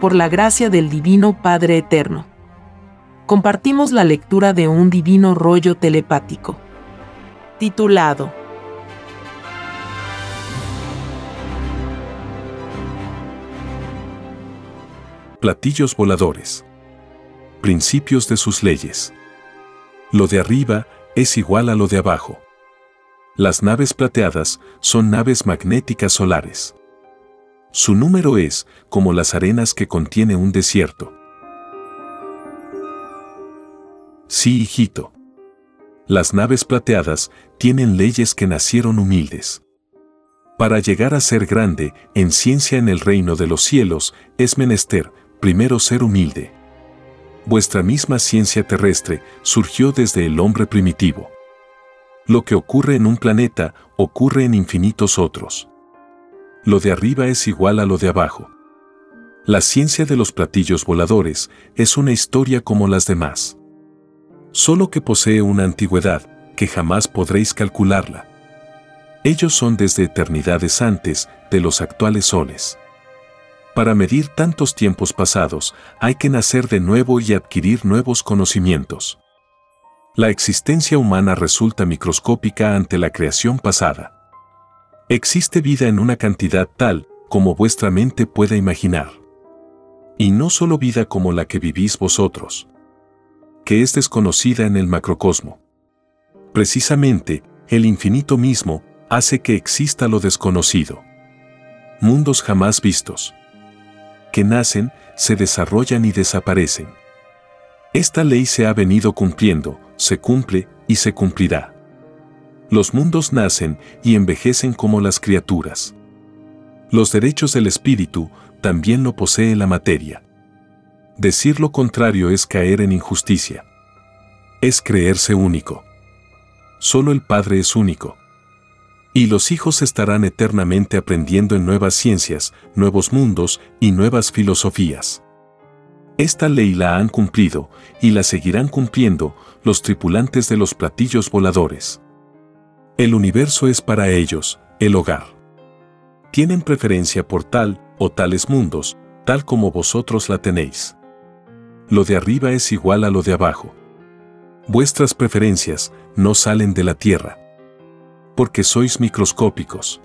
por la gracia del Divino Padre Eterno. Compartimos la lectura de un divino rollo telepático. Titulado Platillos voladores. Principios de sus leyes. Lo de arriba es igual a lo de abajo. Las naves plateadas son naves magnéticas solares. Su número es como las arenas que contiene un desierto. Sí, hijito. Las naves plateadas tienen leyes que nacieron humildes. Para llegar a ser grande en ciencia en el reino de los cielos, es menester, primero ser humilde. Vuestra misma ciencia terrestre surgió desde el hombre primitivo. Lo que ocurre en un planeta ocurre en infinitos otros lo de arriba es igual a lo de abajo. La ciencia de los platillos voladores es una historia como las demás. Solo que posee una antigüedad que jamás podréis calcularla. Ellos son desde eternidades antes de los actuales soles. Para medir tantos tiempos pasados hay que nacer de nuevo y adquirir nuevos conocimientos. La existencia humana resulta microscópica ante la creación pasada. Existe vida en una cantidad tal como vuestra mente pueda imaginar. Y no solo vida como la que vivís vosotros, que es desconocida en el macrocosmo. Precisamente, el infinito mismo hace que exista lo desconocido. Mundos jamás vistos. Que nacen, se desarrollan y desaparecen. Esta ley se ha venido cumpliendo, se cumple y se cumplirá. Los mundos nacen y envejecen como las criaturas. Los derechos del espíritu también lo posee la materia. Decir lo contrario es caer en injusticia. Es creerse único. Solo el Padre es único. Y los hijos estarán eternamente aprendiendo en nuevas ciencias, nuevos mundos y nuevas filosofías. Esta ley la han cumplido y la seguirán cumpliendo los tripulantes de los platillos voladores. El universo es para ellos, el hogar. Tienen preferencia por tal o tales mundos, tal como vosotros la tenéis. Lo de arriba es igual a lo de abajo. Vuestras preferencias no salen de la Tierra. Porque sois microscópicos.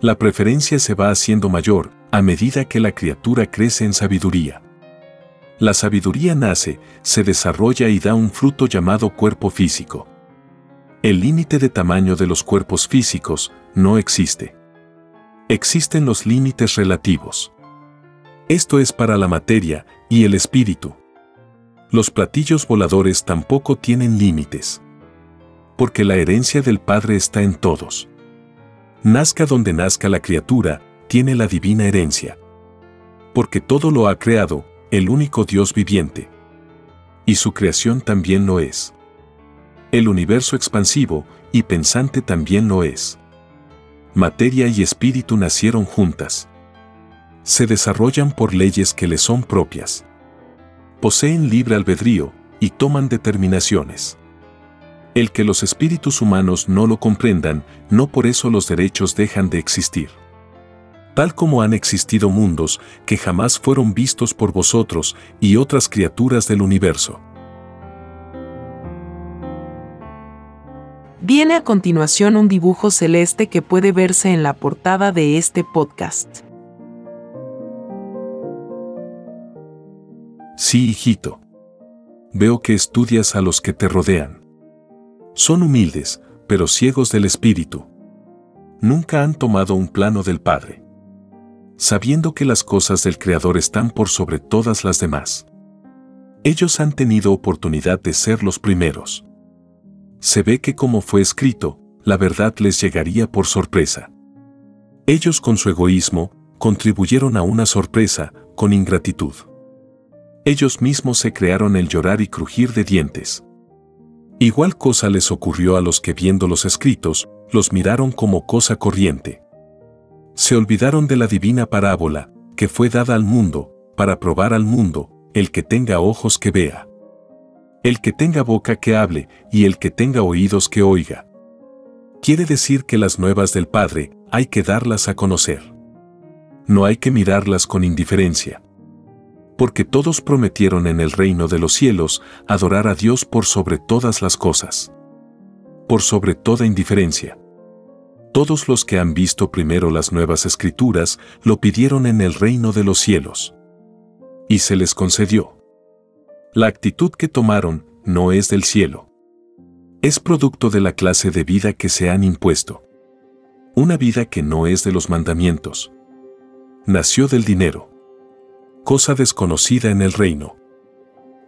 La preferencia se va haciendo mayor a medida que la criatura crece en sabiduría. La sabiduría nace, se desarrolla y da un fruto llamado cuerpo físico. El límite de tamaño de los cuerpos físicos no existe. Existen los límites relativos. Esto es para la materia y el espíritu. Los platillos voladores tampoco tienen límites. Porque la herencia del Padre está en todos. Nazca donde nazca la criatura, tiene la divina herencia. Porque todo lo ha creado, el único Dios viviente. Y su creación también lo es. El universo expansivo y pensante también lo es. Materia y espíritu nacieron juntas. Se desarrollan por leyes que les son propias. Poseen libre albedrío y toman determinaciones. El que los espíritus humanos no lo comprendan, no por eso los derechos dejan de existir. Tal como han existido mundos que jamás fueron vistos por vosotros y otras criaturas del universo. Viene a continuación un dibujo celeste que puede verse en la portada de este podcast. Sí, hijito. Veo que estudias a los que te rodean. Son humildes, pero ciegos del espíritu. Nunca han tomado un plano del Padre. Sabiendo que las cosas del Creador están por sobre todas las demás. Ellos han tenido oportunidad de ser los primeros se ve que como fue escrito, la verdad les llegaría por sorpresa. Ellos con su egoísmo, contribuyeron a una sorpresa, con ingratitud. Ellos mismos se crearon el llorar y crujir de dientes. Igual cosa les ocurrió a los que viendo los escritos, los miraron como cosa corriente. Se olvidaron de la divina parábola, que fue dada al mundo, para probar al mundo, el que tenga ojos que vea. El que tenga boca que hable y el que tenga oídos que oiga. Quiere decir que las nuevas del Padre hay que darlas a conocer. No hay que mirarlas con indiferencia. Porque todos prometieron en el reino de los cielos adorar a Dios por sobre todas las cosas. Por sobre toda indiferencia. Todos los que han visto primero las nuevas escrituras lo pidieron en el reino de los cielos. Y se les concedió. La actitud que tomaron no es del cielo. Es producto de la clase de vida que se han impuesto. Una vida que no es de los mandamientos. Nació del dinero. Cosa desconocida en el reino.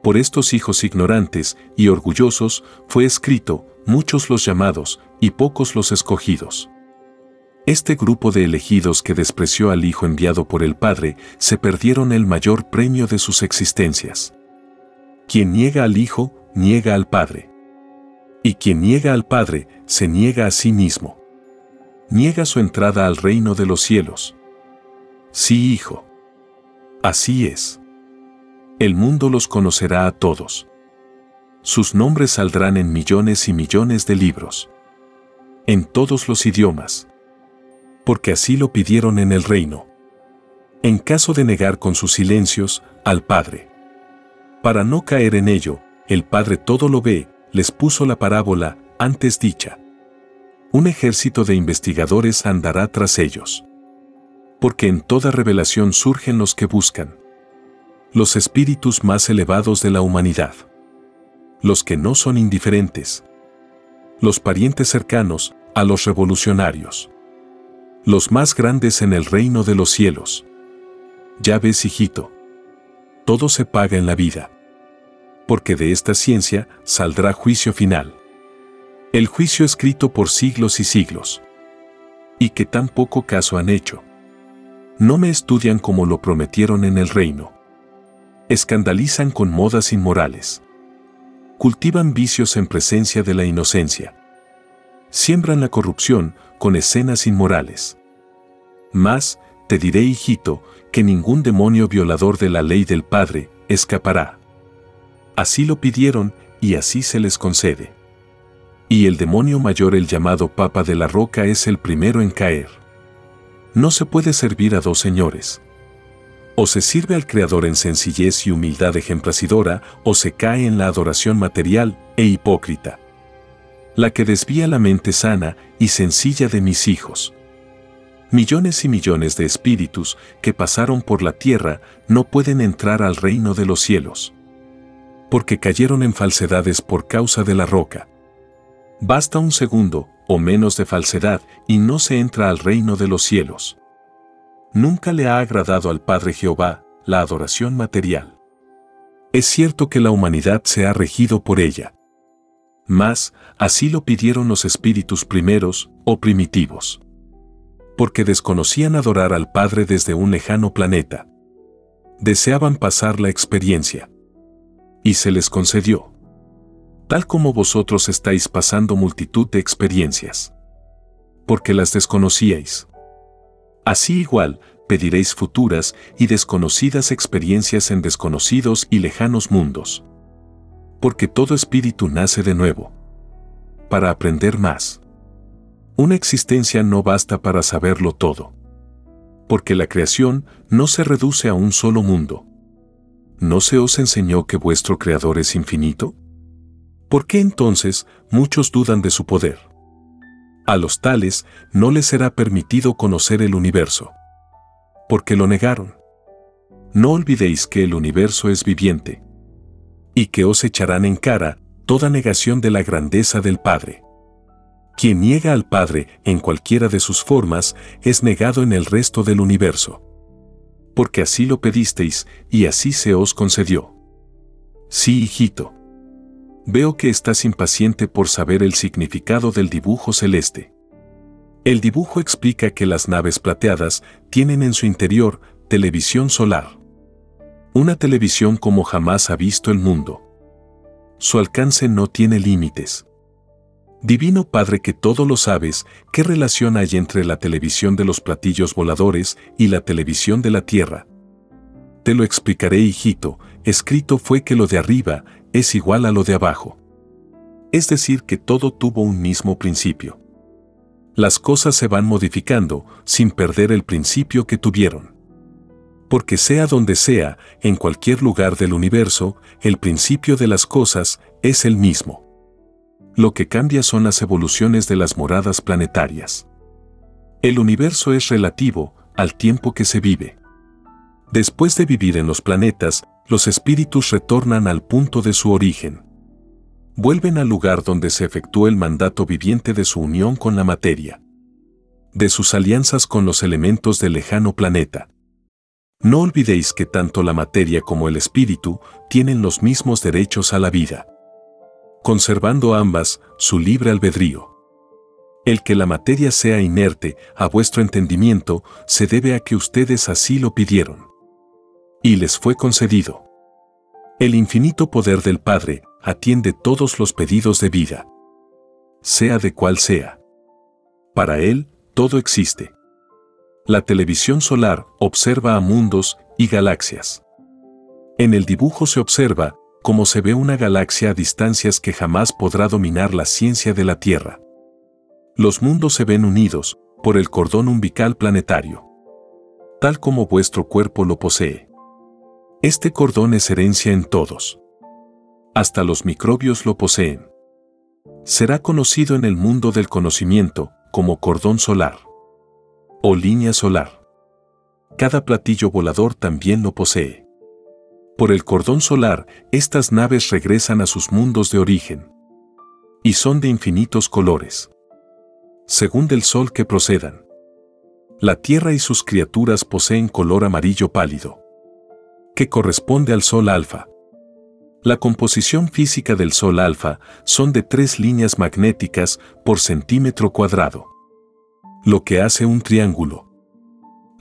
Por estos hijos ignorantes y orgullosos fue escrito, muchos los llamados y pocos los escogidos. Este grupo de elegidos que despreció al Hijo enviado por el Padre se perdieron el mayor premio de sus existencias. Quien niega al Hijo, niega al Padre. Y quien niega al Padre, se niega a sí mismo. Niega su entrada al reino de los cielos. Sí, Hijo. Así es. El mundo los conocerá a todos. Sus nombres saldrán en millones y millones de libros. En todos los idiomas porque así lo pidieron en el reino. En caso de negar con sus silencios al Padre. Para no caer en ello, el Padre todo lo ve, les puso la parábola antes dicha. Un ejército de investigadores andará tras ellos. Porque en toda revelación surgen los que buscan. Los espíritus más elevados de la humanidad. Los que no son indiferentes. Los parientes cercanos a los revolucionarios los más grandes en el reino de los cielos. Ya ves, hijito. Todo se paga en la vida. Porque de esta ciencia saldrá juicio final. El juicio escrito por siglos y siglos. Y que tan poco caso han hecho. No me estudian como lo prometieron en el reino. Escandalizan con modas inmorales. Cultivan vicios en presencia de la inocencia. Siembran la corrupción con escenas inmorales. Más, te diré, hijito, que ningún demonio violador de la ley del Padre escapará. Así lo pidieron y así se les concede. Y el demonio mayor, el llamado Papa de la Roca, es el primero en caer. No se puede servir a dos señores. O se sirve al Creador en sencillez y humildad ejemplacidora, o se cae en la adoración material e hipócrita la que desvía la mente sana y sencilla de mis hijos. Millones y millones de espíritus que pasaron por la tierra no pueden entrar al reino de los cielos. Porque cayeron en falsedades por causa de la roca. Basta un segundo o menos de falsedad y no se entra al reino de los cielos. Nunca le ha agradado al Padre Jehová la adoración material. Es cierto que la humanidad se ha regido por ella mas, así lo pidieron los espíritus primeros o primitivos. Porque desconocían adorar al Padre desde un lejano planeta. Deseaban pasar la experiencia. Y se les concedió. Tal como vosotros estáis pasando multitud de experiencias. Porque las desconocíais. Así igual, pediréis futuras y desconocidas experiencias en desconocidos y lejanos mundos porque todo espíritu nace de nuevo. Para aprender más. Una existencia no basta para saberlo todo. Porque la creación no se reduce a un solo mundo. ¿No se os enseñó que vuestro Creador es infinito? ¿Por qué entonces muchos dudan de su poder? A los tales no les será permitido conocer el universo. Porque lo negaron. No olvidéis que el universo es viviente y que os echarán en cara toda negación de la grandeza del Padre. Quien niega al Padre en cualquiera de sus formas es negado en el resto del universo. Porque así lo pedisteis y así se os concedió. Sí, hijito. Veo que estás impaciente por saber el significado del dibujo celeste. El dibujo explica que las naves plateadas tienen en su interior televisión solar. Una televisión como jamás ha visto el mundo. Su alcance no tiene límites. Divino Padre que todo lo sabes, ¿qué relación hay entre la televisión de los platillos voladores y la televisión de la Tierra? Te lo explicaré, hijito, escrito fue que lo de arriba es igual a lo de abajo. Es decir, que todo tuvo un mismo principio. Las cosas se van modificando sin perder el principio que tuvieron Porque sea donde sea, en cualquier lugar del universo, el principio de las cosas es el mismo. Lo que cambia son las evoluciones de las moradas planetarias. El universo es relativo al tiempo que se vive. Después de vivir en los planetas, los espíritus retornan al punto de su origen. Vuelven al lugar donde se efectuó el mandato viviente de su unión con la materia. De sus alianzas con los elementos del lejano planeta. No olvidéis que tanto la materia como el espíritu tienen los mismos derechos a la vida. Conservando ambas su libre albedrío. El que la materia sea inerte a vuestro entendimiento se debe a que ustedes así lo pidieron. Y les fue concedido. El infinito poder del Padre atiende todos los pedidos de vida. Sea de cual sea. Para Él, todo existe. La televisión solar observa a mundos y galaxias. En el dibujo se observa cómo se ve una galaxia a distancias que jamás podrá dominar la ciencia de la Tierra. Los mundos se ven unidos por el cordón umbilical planetario, tal como vuestro cuerpo lo posee. Este cordón es herencia en todos. Hasta los microbios lo poseen. Será conocido en el mundo del conocimiento como cordón solar o línea solar. Cada platillo volador también lo posee. Por el cordón solar, estas naves regresan a sus mundos de origen. Y son de infinitos colores según del sol que procedan. La tierra y sus criaturas poseen color amarillo pálido, que corresponde al sol alfa. La composición física del sol alfa son de tres líneas magnéticas por centímetro cuadrado, lo que hace un triángulo.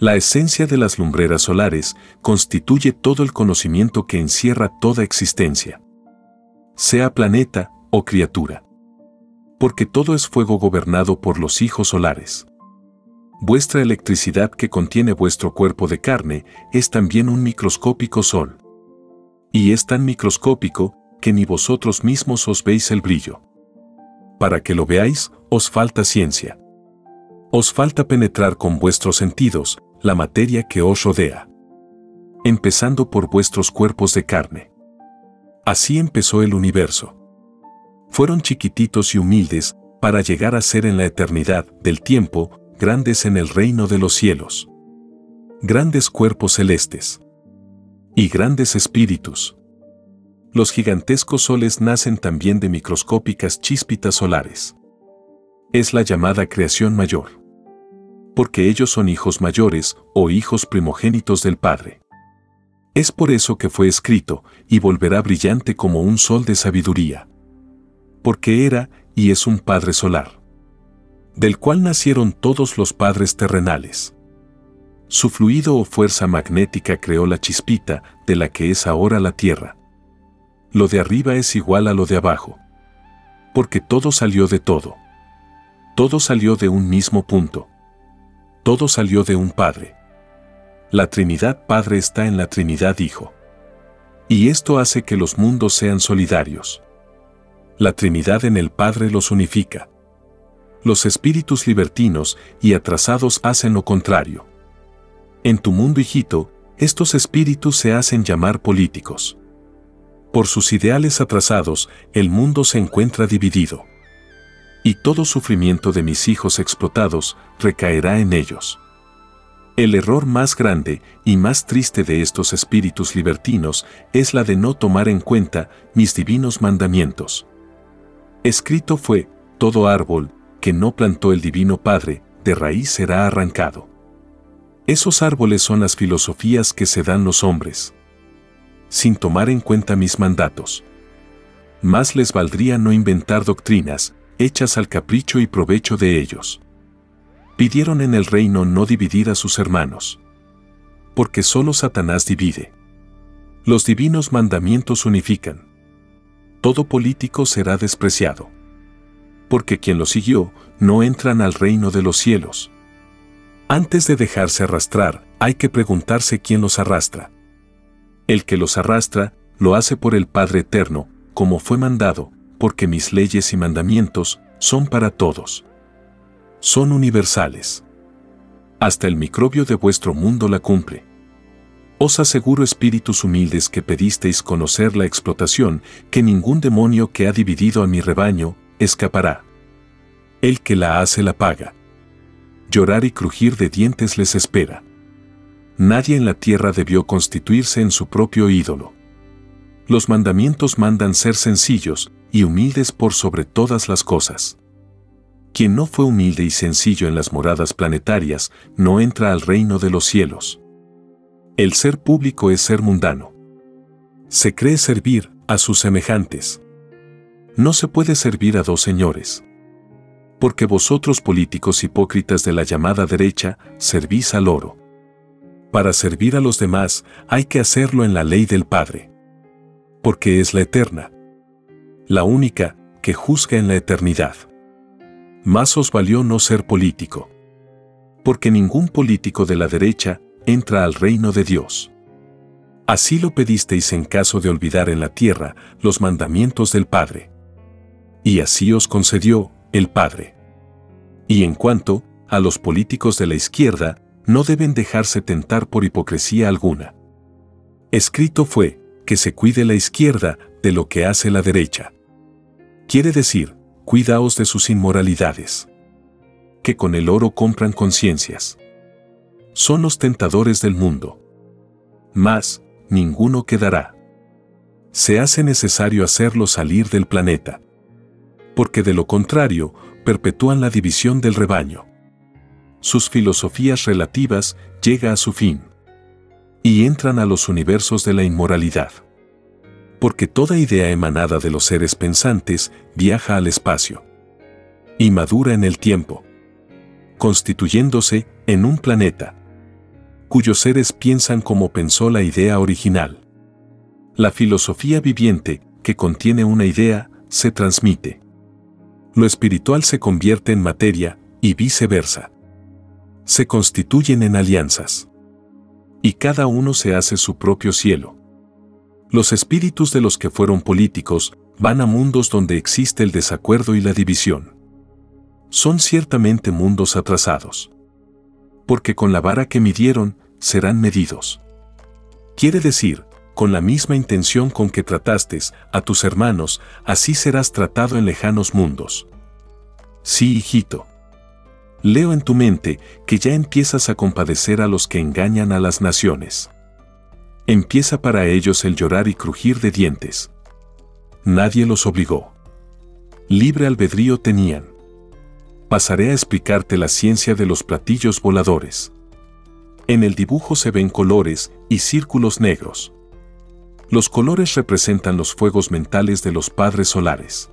La esencia de las lumbreras solares constituye todo el conocimiento que encierra toda existencia, sea planeta o criatura porque todo es fuego gobernado por los hijos solares. Vuestra electricidad que contiene vuestro cuerpo de carne es también un microscópico sol. Y es tan microscópico que ni vosotros mismos os veis el brillo. Para que lo veáis, os falta ciencia. Os falta penetrar con vuestros sentidos la materia que os rodea. Empezando por vuestros cuerpos de carne. Así empezó el universo fueron chiquititos y humildes para llegar a ser en la eternidad del tiempo grandes en el reino de los cielos. Grandes cuerpos celestes. Y grandes espíritus. Los gigantescos soles nacen también de microscópicas chíspitas solares. Es la llamada creación mayor. Porque ellos son hijos mayores o hijos primogénitos del Padre. Es por eso que fue escrito, y volverá brillante como un sol de sabiduría porque era y es un Padre solar, del cual nacieron todos los padres terrenales. Su fluido o fuerza magnética creó la chispita de la que es ahora la Tierra. Lo de arriba es igual a lo de abajo, porque todo salió de todo. Todo salió de un mismo punto. Todo salió de un Padre. La Trinidad Padre está en la Trinidad Hijo. Y esto hace que los mundos sean solidarios la Trinidad en el Padre los unifica. Los espíritus libertinos y atrasados hacen lo contrario. En tu mundo, hijito, estos espíritus se hacen llamar políticos. Por sus ideales atrasados, el mundo se encuentra dividido. Y todo sufrimiento de mis hijos explotados recaerá en ellos. El error más grande y más triste de estos espíritus libertinos es la de no tomar en cuenta mis divinos mandamientos. Escrito fue, todo árbol que no plantó el Divino Padre, de raíz será arrancado. Esos árboles son las filosofías que se dan los hombres, sin tomar en cuenta mis mandatos. Más les valdría no inventar doctrinas, hechas al capricho y provecho de ellos. Pidieron en el reino no dividir a sus hermanos. Porque solo Satanás divide. Los divinos mandamientos unifican todo político será despreciado. Porque quien lo siguió no entran al reino de los cielos. Antes de dejarse arrastrar, hay que preguntarse quién los arrastra. El que los arrastra, lo hace por el Padre Eterno, como fue mandado, porque mis leyes y mandamientos son para todos. Son universales. Hasta el microbio de vuestro mundo la cumple. Os aseguro espíritus humildes que pedisteis conocer la explotación, que ningún demonio que ha dividido a mi rebaño, escapará. El que la hace la paga. Llorar y crujir de dientes les espera. Nadie en la tierra debió constituirse en su propio ídolo. Los mandamientos mandan ser sencillos y humildes por sobre todas las cosas. Quien no fue humilde y sencillo en las moradas planetarias no entra al reino de los cielos. El ser público es ser mundano. Se cree servir a sus semejantes. No se puede servir a dos señores. Porque vosotros políticos hipócritas de la llamada derecha servís al oro. Para servir a los demás hay que hacerlo en la ley del Padre. Porque es la eterna. La única que juzga en la eternidad. Más os valió no ser político. Porque ningún político de la derecha entra al reino de Dios. Así lo pedisteis en caso de olvidar en la tierra los mandamientos del Padre. Y así os concedió el Padre. Y en cuanto a los políticos de la izquierda, no deben dejarse tentar por hipocresía alguna. Escrito fue, que se cuide la izquierda de lo que hace la derecha. Quiere decir, cuidaos de sus inmoralidades. Que con el oro compran conciencias son los tentadores del mundo. Más, ninguno quedará. Se hace necesario hacerlo salir del planeta. Porque de lo contrario, perpetúan la división del rebaño. Sus filosofías relativas llega a su fin. Y entran a los universos de la inmoralidad. Porque toda idea emanada de los seres pensantes viaja al espacio. Y madura en el tiempo. Constituyéndose en un planeta cuyos seres piensan como pensó la idea original. La filosofía viviente, que contiene una idea, se transmite. Lo espiritual se convierte en materia y viceversa. Se constituyen en alianzas. Y cada uno se hace su propio cielo. Los espíritus de los que fueron políticos van a mundos donde existe el desacuerdo y la división. Son ciertamente mundos atrasados porque con la vara que midieron, serán medidos. Quiere decir, con la misma intención con que trataste a tus hermanos, así serás tratado en lejanos mundos. Sí, hijito. Leo en tu mente que ya empiezas a compadecer a los que engañan a las naciones. Empieza para ellos el llorar y crujir de dientes. Nadie los obligó. Libre albedrío tenían pasaré a explicarte la ciencia de los platillos voladores. En el dibujo se ven colores y círculos negros. Los colores representan los fuegos mentales de los padres solares.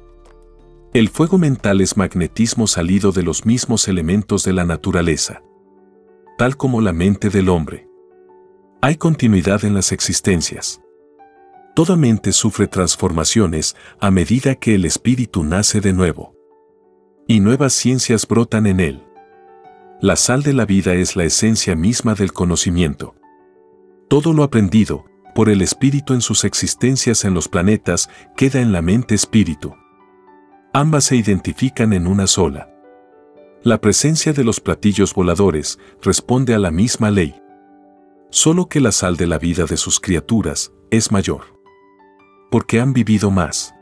El fuego mental es magnetismo salido de los mismos elementos de la naturaleza. Tal como la mente del hombre. Hay continuidad en las existencias. Toda mente sufre transformaciones a medida que el espíritu nace de nuevo y nuevas ciencias brotan en él. La sal de la vida es la esencia misma del conocimiento. Todo lo aprendido, por el espíritu en sus existencias en los planetas, queda en la mente espíritu. Ambas se identifican en una sola. La presencia de los platillos voladores responde a la misma ley. Solo que la sal de la vida de sus criaturas es mayor. Porque han vivido más.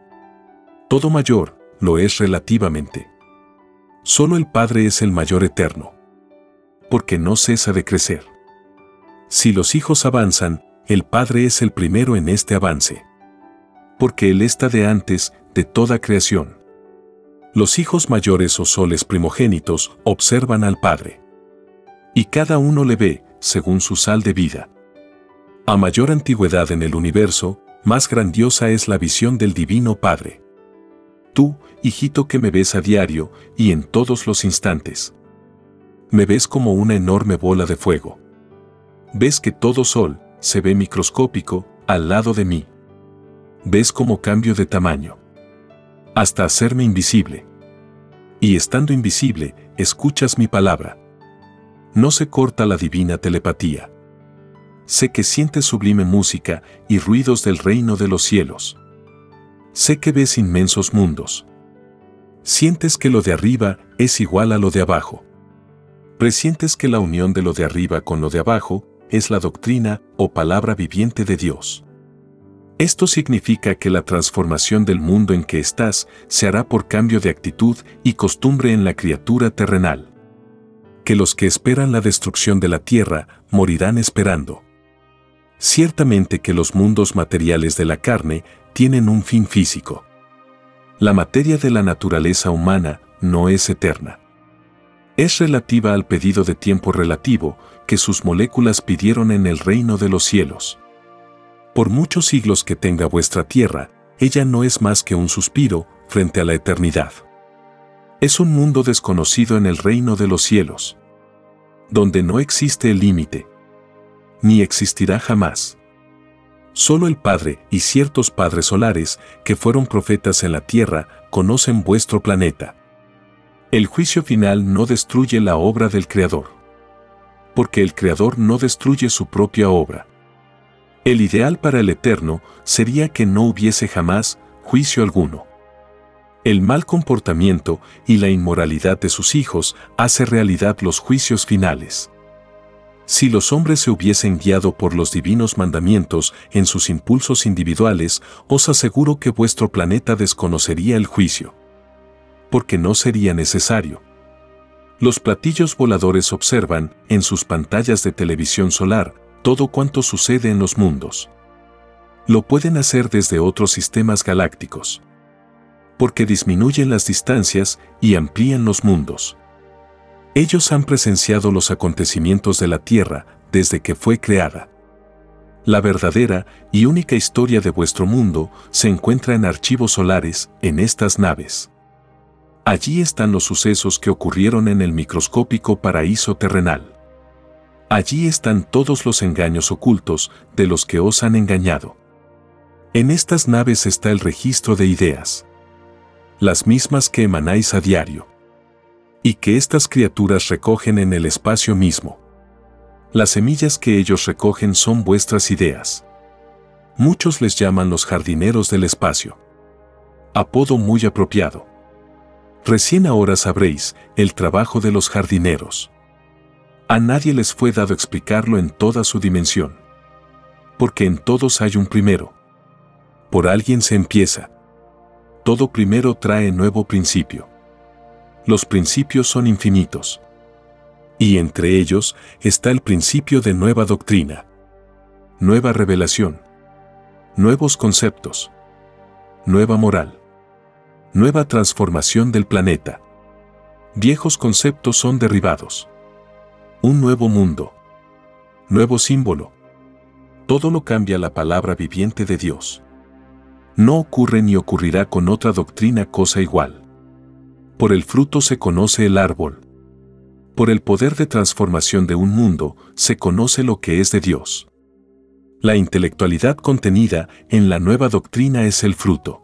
Todo mayor lo es relativamente. Solo el Padre es el mayor eterno. Porque no cesa de crecer. Si los hijos avanzan, el Padre es el primero en este avance. Porque Él está de antes de toda creación. Los hijos mayores o soles primogénitos observan al Padre. Y cada uno le ve, según su sal de vida. A mayor antigüedad en el universo, más grandiosa es la visión del Divino Padre. Tú, hijito que me ves a diario y en todos los instantes. Me ves como una enorme bola de fuego. Ves que todo sol se ve microscópico al lado de mí. Ves cómo cambio de tamaño. Hasta hacerme invisible. Y estando invisible, escuchas mi palabra. No se corta la divina telepatía. Sé que sientes sublime música y ruidos del reino de los cielos. Sé que ves inmensos mundos sientes que lo de arriba es igual a lo de abajo. Presientes que la unión de lo de arriba con lo de abajo es la doctrina o palabra viviente de Dios. Esto significa que la transformación del mundo en que estás se hará por cambio de actitud y costumbre en la criatura terrenal. Que los que esperan la destrucción de la tierra morirán esperando. Ciertamente que los mundos materiales de la carne tienen un fin físico. La materia de la naturaleza humana no es eterna. Es relativa al pedido de tiempo relativo que sus moléculas pidieron en el reino de los cielos. Por muchos siglos que tenga vuestra tierra, ella no es más que un suspiro frente a la eternidad. Es un mundo desconocido en el reino de los cielos, donde no existe el límite, ni existirá jamás. Solo el Padre y ciertos padres solares que fueron profetas en la tierra conocen vuestro planeta. El juicio final no destruye la obra del Creador, porque el Creador no destruye su propia obra. El ideal para el Eterno sería que no hubiese jamás juicio alguno. El mal comportamiento y la inmoralidad de sus hijos hace realidad los juicios finales. Si los hombres se hubiesen guiado por los divinos mandamientos en sus impulsos individuales, os aseguro que vuestro planeta desconocería el juicio. Porque no sería necesario. Los platillos voladores observan, en sus pantallas de televisión solar, todo cuanto sucede en los mundos. Lo pueden hacer desde otros sistemas galácticos. Porque disminuyen las distancias y amplían los mundos. Ellos han presenciado los acontecimientos de la Tierra desde que fue creada. La verdadera y única historia de vuestro mundo se encuentra en archivos solares, en estas naves. Allí están los sucesos que ocurrieron en el microscópico paraíso terrenal. Allí están todos los engaños ocultos de los que os han engañado. En estas naves está el registro de ideas. Las mismas que emanáis a diario. Y que estas criaturas recogen en el espacio mismo. Las semillas que ellos recogen son vuestras ideas. Muchos les llaman los jardineros del espacio. Apodo muy apropiado. Recién ahora sabréis el trabajo de los jardineros. A nadie les fue dado explicarlo en toda su dimensión. Porque en todos hay un primero. Por alguien se empieza. Todo primero trae nuevo principio. Los principios son infinitos. Y entre ellos está el principio de nueva doctrina. Nueva revelación. Nuevos conceptos. Nueva moral. Nueva transformación del planeta. Viejos conceptos son derribados un nuevo mundo. Nuevo símbolo. Todo lo cambia la palabra viviente de Dios. No ocurre ni ocurrirá con otra doctrina cosa igual. Por el fruto se conoce el árbol. Por el poder de transformación de un mundo se conoce lo que es de Dios. La intelectualidad contenida en la nueva doctrina es el fruto.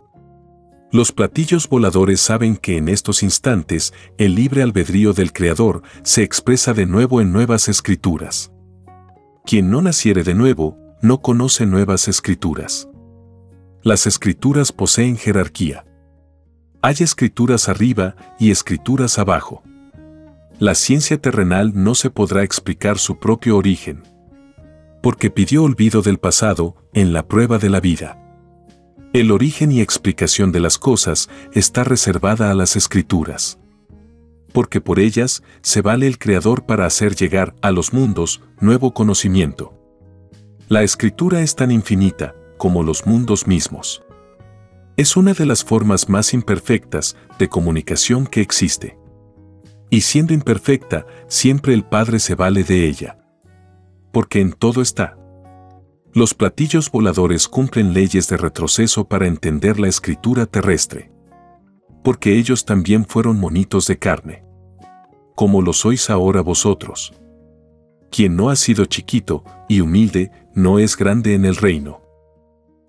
Los platillos voladores saben que en estos instantes el libre albedrío del Creador se expresa de nuevo en nuevas escrituras. Quien no naciere de nuevo, no conoce nuevas escrituras. Las escrituras poseen jerarquía. Hay escrituras arriba y escrituras abajo. La ciencia terrenal no se podrá explicar su propio origen. Porque pidió olvido del pasado en la prueba de la vida. El origen y explicación de las cosas está reservada a las escrituras. Porque por ellas se vale el Creador para hacer llegar a los mundos nuevo conocimiento. La escritura es tan infinita como los mundos mismos. Es una de las formas más imperfectas de comunicación que existe. Y siendo imperfecta, siempre el Padre se vale de ella. Porque en todo está los platillos voladores cumplen leyes de retroceso para entender la escritura terrestre. Porque ellos también fueron monitos de carne. Como lo sois ahora vosotros. Quien no ha sido chiquito y humilde no es grande en el reino.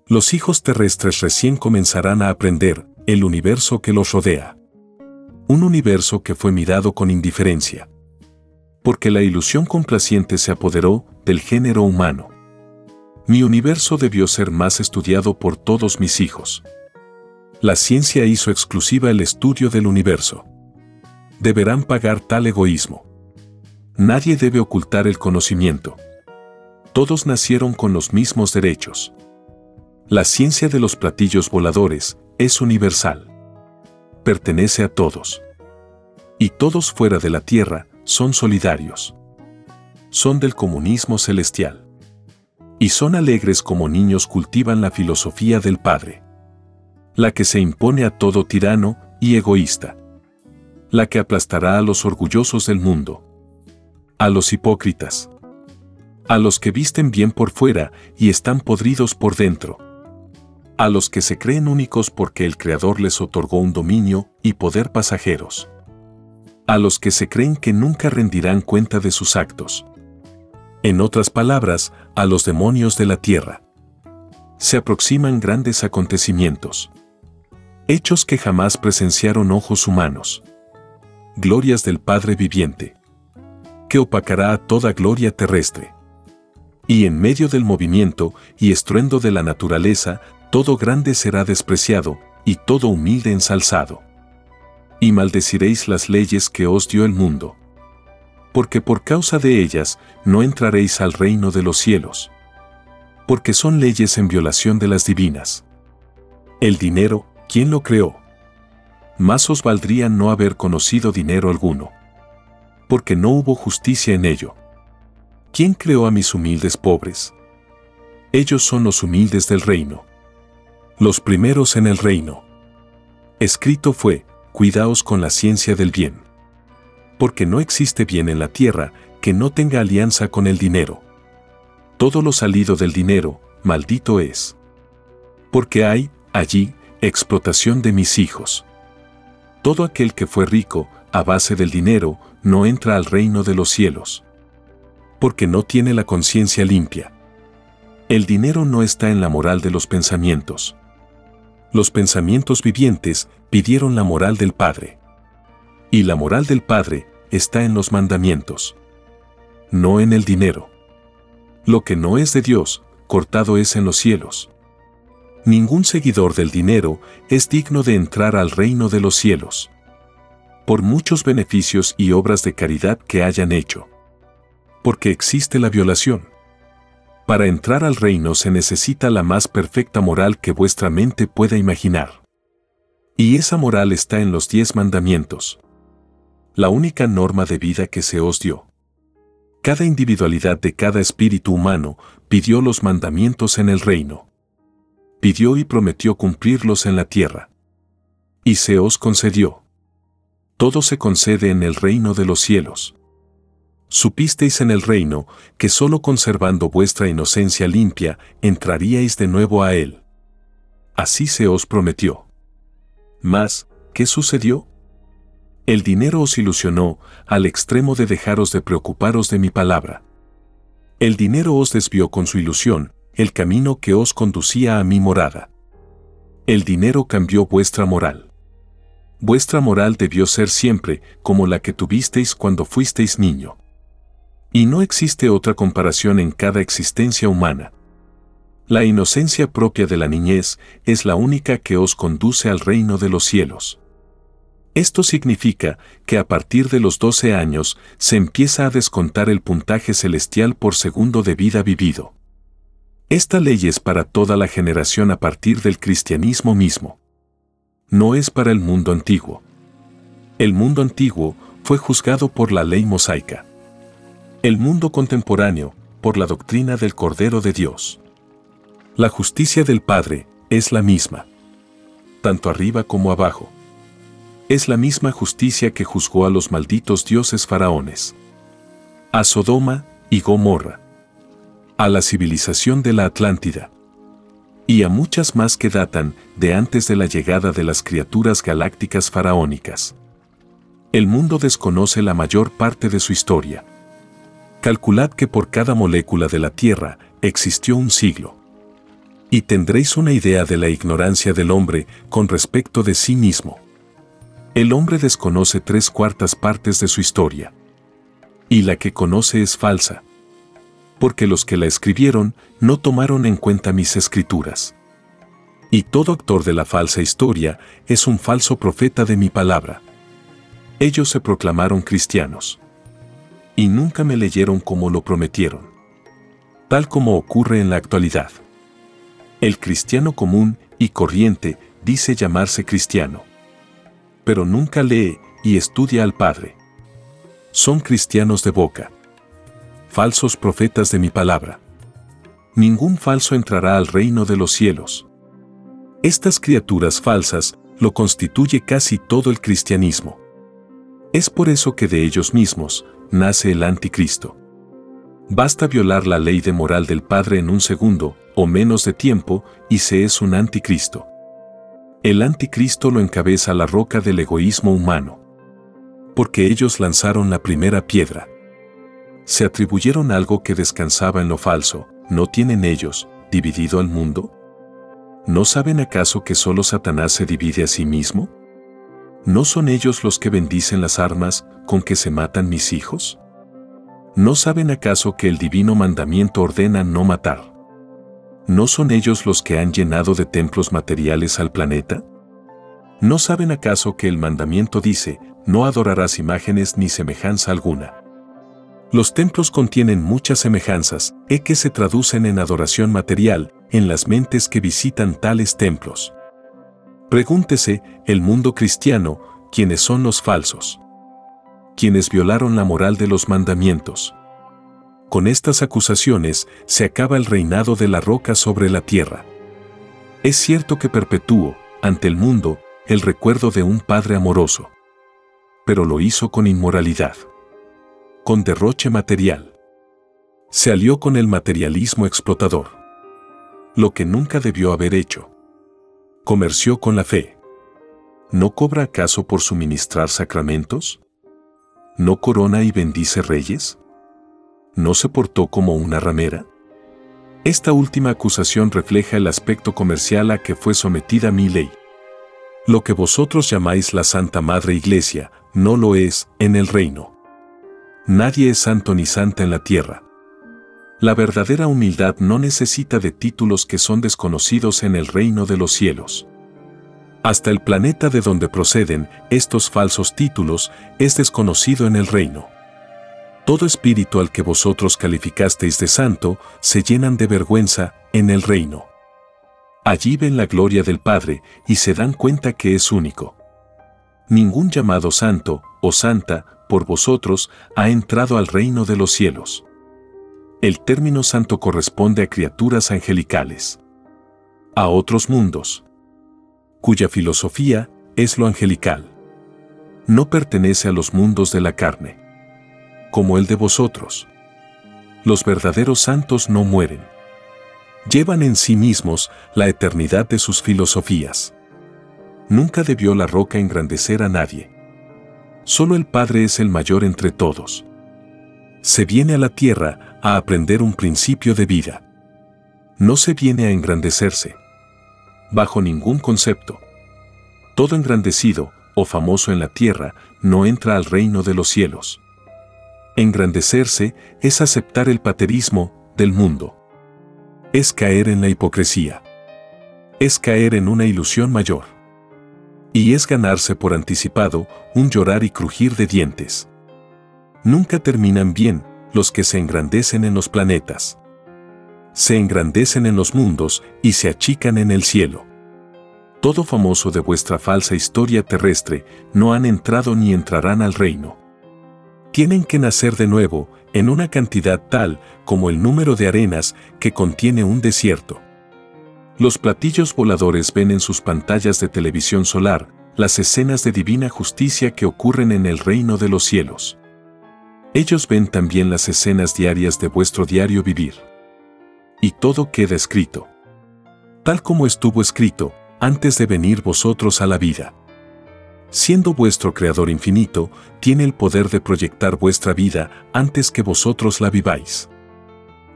Los hijos terrestres recién comenzarán a aprender el universo que los rodea. Un universo que fue mirado con indiferencia. Porque la ilusión complaciente se apoderó del género humano mi universo debió ser más estudiado por todos mis hijos. La ciencia hizo exclusiva el estudio del universo. Deberán pagar tal egoísmo. Nadie debe ocultar el conocimiento. Todos nacieron con los mismos derechos. La ciencia de los platillos voladores es universal. Pertenece a todos. Y todos fuera de la Tierra son solidarios. Son del comunismo celestial. Y son alegres como niños cultivan la filosofía del Padre. La que se impone a todo tirano y egoísta. La que aplastará a los orgullosos del mundo. A los hipócritas. A los que visten bien por fuera y están podridos por dentro. A los que se creen únicos porque el Creador les otorgó un dominio y poder pasajeros. A los que se creen que nunca rendirán cuenta de sus actos. En otras palabras, a los demonios de la tierra. Se aproximan grandes acontecimientos. Hechos que jamás presenciaron ojos humanos. Glorias del Padre viviente. Que opacará a toda gloria terrestre. Y en medio del movimiento y estruendo de la naturaleza, todo grande será despreciado, y todo humilde ensalzado. Y maldeciréis las leyes que os dio el mundo. Porque por causa de ellas no entraréis al reino de los cielos. Porque son leyes en violación de las divinas. El dinero, ¿quién lo creó? Más os valdría no haber conocido dinero alguno. Porque no hubo justicia en ello. ¿Quién creó a mis humildes pobres? Ellos son los humildes del reino. Los primeros en el reino. Escrito fue, cuidaos con la ciencia del bien. Porque no existe bien en la tierra que no tenga alianza con el dinero. Todo lo salido del dinero, maldito es. Porque hay, allí, explotación de mis hijos. Todo aquel que fue rico, a base del dinero, no entra al reino de los cielos porque no tiene la conciencia limpia. El dinero no está en la moral de los pensamientos. Los pensamientos vivientes pidieron la moral del Padre. Y la moral del Padre está en los mandamientos. No en el dinero. Lo que no es de Dios, cortado es en los cielos. Ningún seguidor del dinero es digno de entrar al reino de los cielos. Por muchos beneficios y obras de caridad que hayan hecho porque existe la violación. Para entrar al reino se necesita la más perfecta moral que vuestra mente pueda imaginar. Y esa moral está en los diez mandamientos. La única norma de vida que se os dio. Cada individualidad de cada espíritu humano pidió los mandamientos en el reino. Pidió y prometió cumplirlos en la tierra. Y se os concedió. Todo se concede en el reino de los cielos supisteis en el reino que sólo conservando vuestra inocencia limpia entraríais de nuevo a él. Así se os prometió. Mas, ¿qué sucedió? El dinero os ilusionó al extremo de dejaros de preocuparos de mi palabra. El dinero os desvió con su ilusión el camino que os conducía a mi morada. El dinero cambió vuestra moral. Vuestra moral debió ser siempre como la que tuvisteis cuando fuisteis niño. Y no existe otra comparación en cada existencia humana. La inocencia propia de la niñez es la única que os conduce al reino de los cielos. Esto significa que a partir de los 12 años se empieza a descontar el puntaje celestial por segundo de vida vivido. Esta ley es para toda la generación a partir del cristianismo mismo. No es para el mundo antiguo. El mundo antiguo fue juzgado por la ley mosaica el mundo contemporáneo, por la doctrina del Cordero de Dios. La justicia del Padre es la misma, tanto arriba como abajo. Es la misma justicia que juzgó a los malditos dioses faraones, a Sodoma y Gomorra, a la civilización de la Atlántida, y a muchas más que datan de antes de la llegada de las criaturas galácticas faraónicas. El mundo desconoce la mayor parte de su historia Calculad que por cada molécula de la Tierra existió un siglo. Y tendréis una idea de la ignorancia del hombre con respecto de sí mismo. El hombre desconoce tres cuartas partes de su historia. Y la que conoce es falsa. Porque los que la escribieron no tomaron en cuenta mis escrituras. Y todo actor de la falsa historia es un falso profeta de mi palabra. Ellos se proclamaron cristianos y nunca me leyeron como lo prometieron. tal como ocurre en la actualidad. El cristiano común y corriente dice llamarse cristiano, pero nunca lee y estudia al Padre. Son cristianos de boca, falsos profetas de mi palabra. Ningún falso entrará al reino de los cielos. Estas criaturas falsas lo constituye casi todo el cristianismo. Es por eso que de ellos mismos nace el anticristo. Basta violar la ley de moral del Padre en un segundo o menos de tiempo y se es un anticristo. El anticristo lo encabeza la roca del egoísmo humano. Porque ellos lanzaron la primera piedra. Se atribuyeron algo que descansaba en lo falso, ¿no tienen ellos, dividido al mundo? ¿No saben acaso que solo Satanás se divide a sí mismo? ¿No son ellos los que bendicen las armas con que se matan mis hijos? ¿No saben acaso que el divino mandamiento ordena no matar? ¿No son ellos los que han llenado de templos materiales al planeta? ¿No saben acaso que el mandamiento dice, no adorarás imágenes ni semejanza alguna? Los templos contienen muchas semejanzas, e que se traducen en adoración material, en las mentes que visitan tales templos. Pregúntese, el mundo cristiano, ¿quiénes son los falsos? Quienes violaron la moral de los mandamientos. Con estas acusaciones se acaba el reinado de la roca sobre la tierra. Es cierto que perpetuó, ante el mundo, el recuerdo de un padre amoroso. Pero lo hizo con inmoralidad. Con derroche material. Se alió con el materialismo explotador lo que nunca debió haber hecho. Comerció con la fe. ¿No cobra acaso por suministrar sacramentos? ¿No corona y bendice reyes? ¿No se portó como una ramera? Esta última acusación refleja el aspecto comercial a que fue sometida mi ley. Lo que vosotros llamáis la Santa Madre Iglesia, no lo es en el reino. Nadie es santo ni santa en la tierra, la verdadera humildad no necesita de títulos que son desconocidos en el reino de los cielos. Hasta el planeta de donde proceden estos falsos títulos es desconocido en el reino. Todo espíritu al que vosotros calificasteis de santo se llenan de vergüenza en el reino. Allí ven la gloria del Padre y se dan cuenta que es único. Ningún llamado santo o santa por vosotros ha entrado al reino de los cielos. El término santo corresponde a criaturas angelicales, a otros mundos, cuya filosofía es lo angelical. No pertenece a los mundos de la carne, como el de vosotros. Los verdaderos santos no mueren. Llevan en sí mismos la eternidad de sus filosofías. Nunca debió la roca engrandecer a nadie. Solo el Padre es el mayor entre todos. Se viene a la tierra a aprender un principio de vida. No se viene a engrandecerse. Bajo ningún concepto. Todo engrandecido o famoso en la tierra no entra al reino de los cielos. Engrandecerse es aceptar el paterismo del mundo. Es caer en la hipocresía. Es caer en una ilusión mayor. Y es ganarse por anticipado un llorar y crujir de dientes. Nunca terminan bien, los que se engrandecen en los planetas. Se engrandecen en los mundos y se achican en el cielo. Todo famoso de vuestra falsa historia terrestre no han entrado ni entrarán al reino. Tienen que nacer de nuevo en una cantidad tal como el número de arenas que contiene un desierto. Los platillos voladores ven en sus pantallas de televisión solar las escenas de divina justicia que ocurren en el reino de los cielos. Ellos ven también las escenas diarias de vuestro diario vivir. Y todo queda escrito. Tal como estuvo escrito, antes de venir vosotros a la vida. Siendo vuestro Creador infinito, tiene el poder de proyectar vuestra vida antes que vosotros la viváis.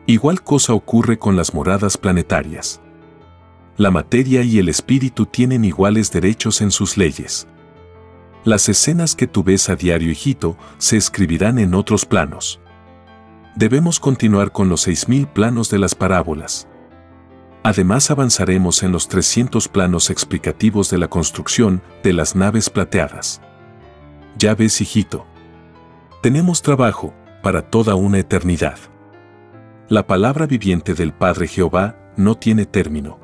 Igual cosa ocurre con las moradas planetarias. La materia y el espíritu tienen iguales derechos en sus leyes. Las escenas que tú ves a diario, hijito, se escribirán en otros planos. Debemos continuar con los 6.000 planos de las parábolas. Además avanzaremos en los 300 planos explicativos de la construcción de las naves plateadas. Ya ves, hijito. Tenemos trabajo para toda una eternidad. La palabra viviente del Padre Jehová no tiene término.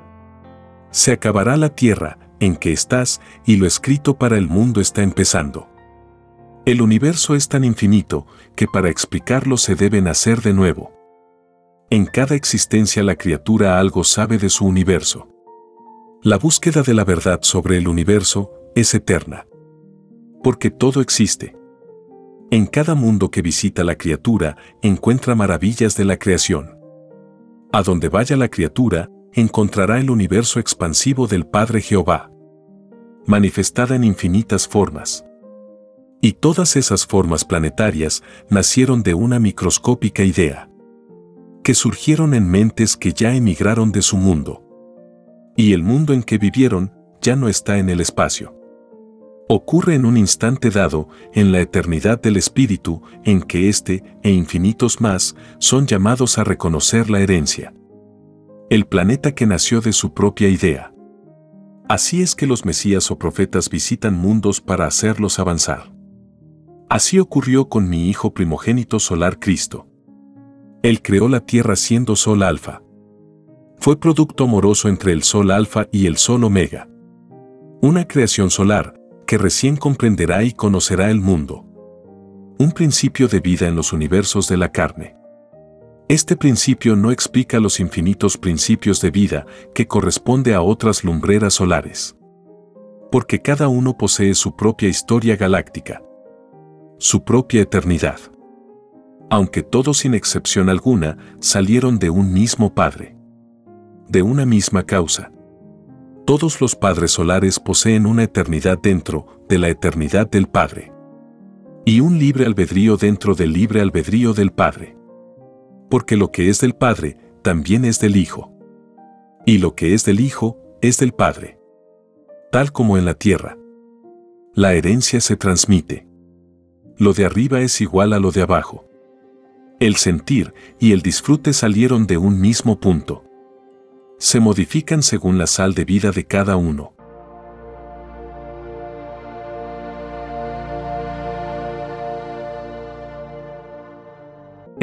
Se acabará la tierra en que estás y lo escrito para el mundo está empezando. El universo es tan infinito que para explicarlo se debe nacer de nuevo. En cada existencia la criatura algo sabe de su universo. La búsqueda de la verdad sobre el universo es eterna. Porque todo existe. En cada mundo que visita la criatura encuentra maravillas de la creación. A donde vaya la criatura, encontrará el universo expansivo del Padre Jehová, manifestada en infinitas formas. Y todas esas formas planetarias nacieron de una microscópica idea, que surgieron en mentes que ya emigraron de su mundo. Y el mundo en que vivieron ya no está en el espacio. Ocurre en un instante dado, en la eternidad del espíritu, en que éste e infinitos más son llamados a reconocer la herencia. El planeta que nació de su propia idea. Así es que los mesías o profetas visitan mundos para hacerlos avanzar. Así ocurrió con mi hijo primogénito solar Cristo. Él creó la Tierra siendo Sol Alfa. Fue producto amoroso entre el Sol Alfa y el Sol Omega. Una creación solar que recién comprenderá y conocerá el mundo. Un principio de vida en los universos de la carne. Este principio no explica los infinitos principios de vida que corresponde a otras lumbreras solares. Porque cada uno posee su propia historia galáctica su propia eternidad. Aunque todos sin excepción alguna salieron de un mismo Padre. De una misma causa. Todos los padres solares poseen una eternidad dentro de la eternidad del Padre. Y un libre albedrío dentro del libre albedrío del Padre. Porque lo que es del Padre también es del Hijo. Y lo que es del Hijo es del Padre. Tal como en la tierra. La herencia se transmite lo de arriba es igual a lo de abajo. El sentir y el disfrute salieron de un mismo punto. Se modifican según la sal de vida de cada uno.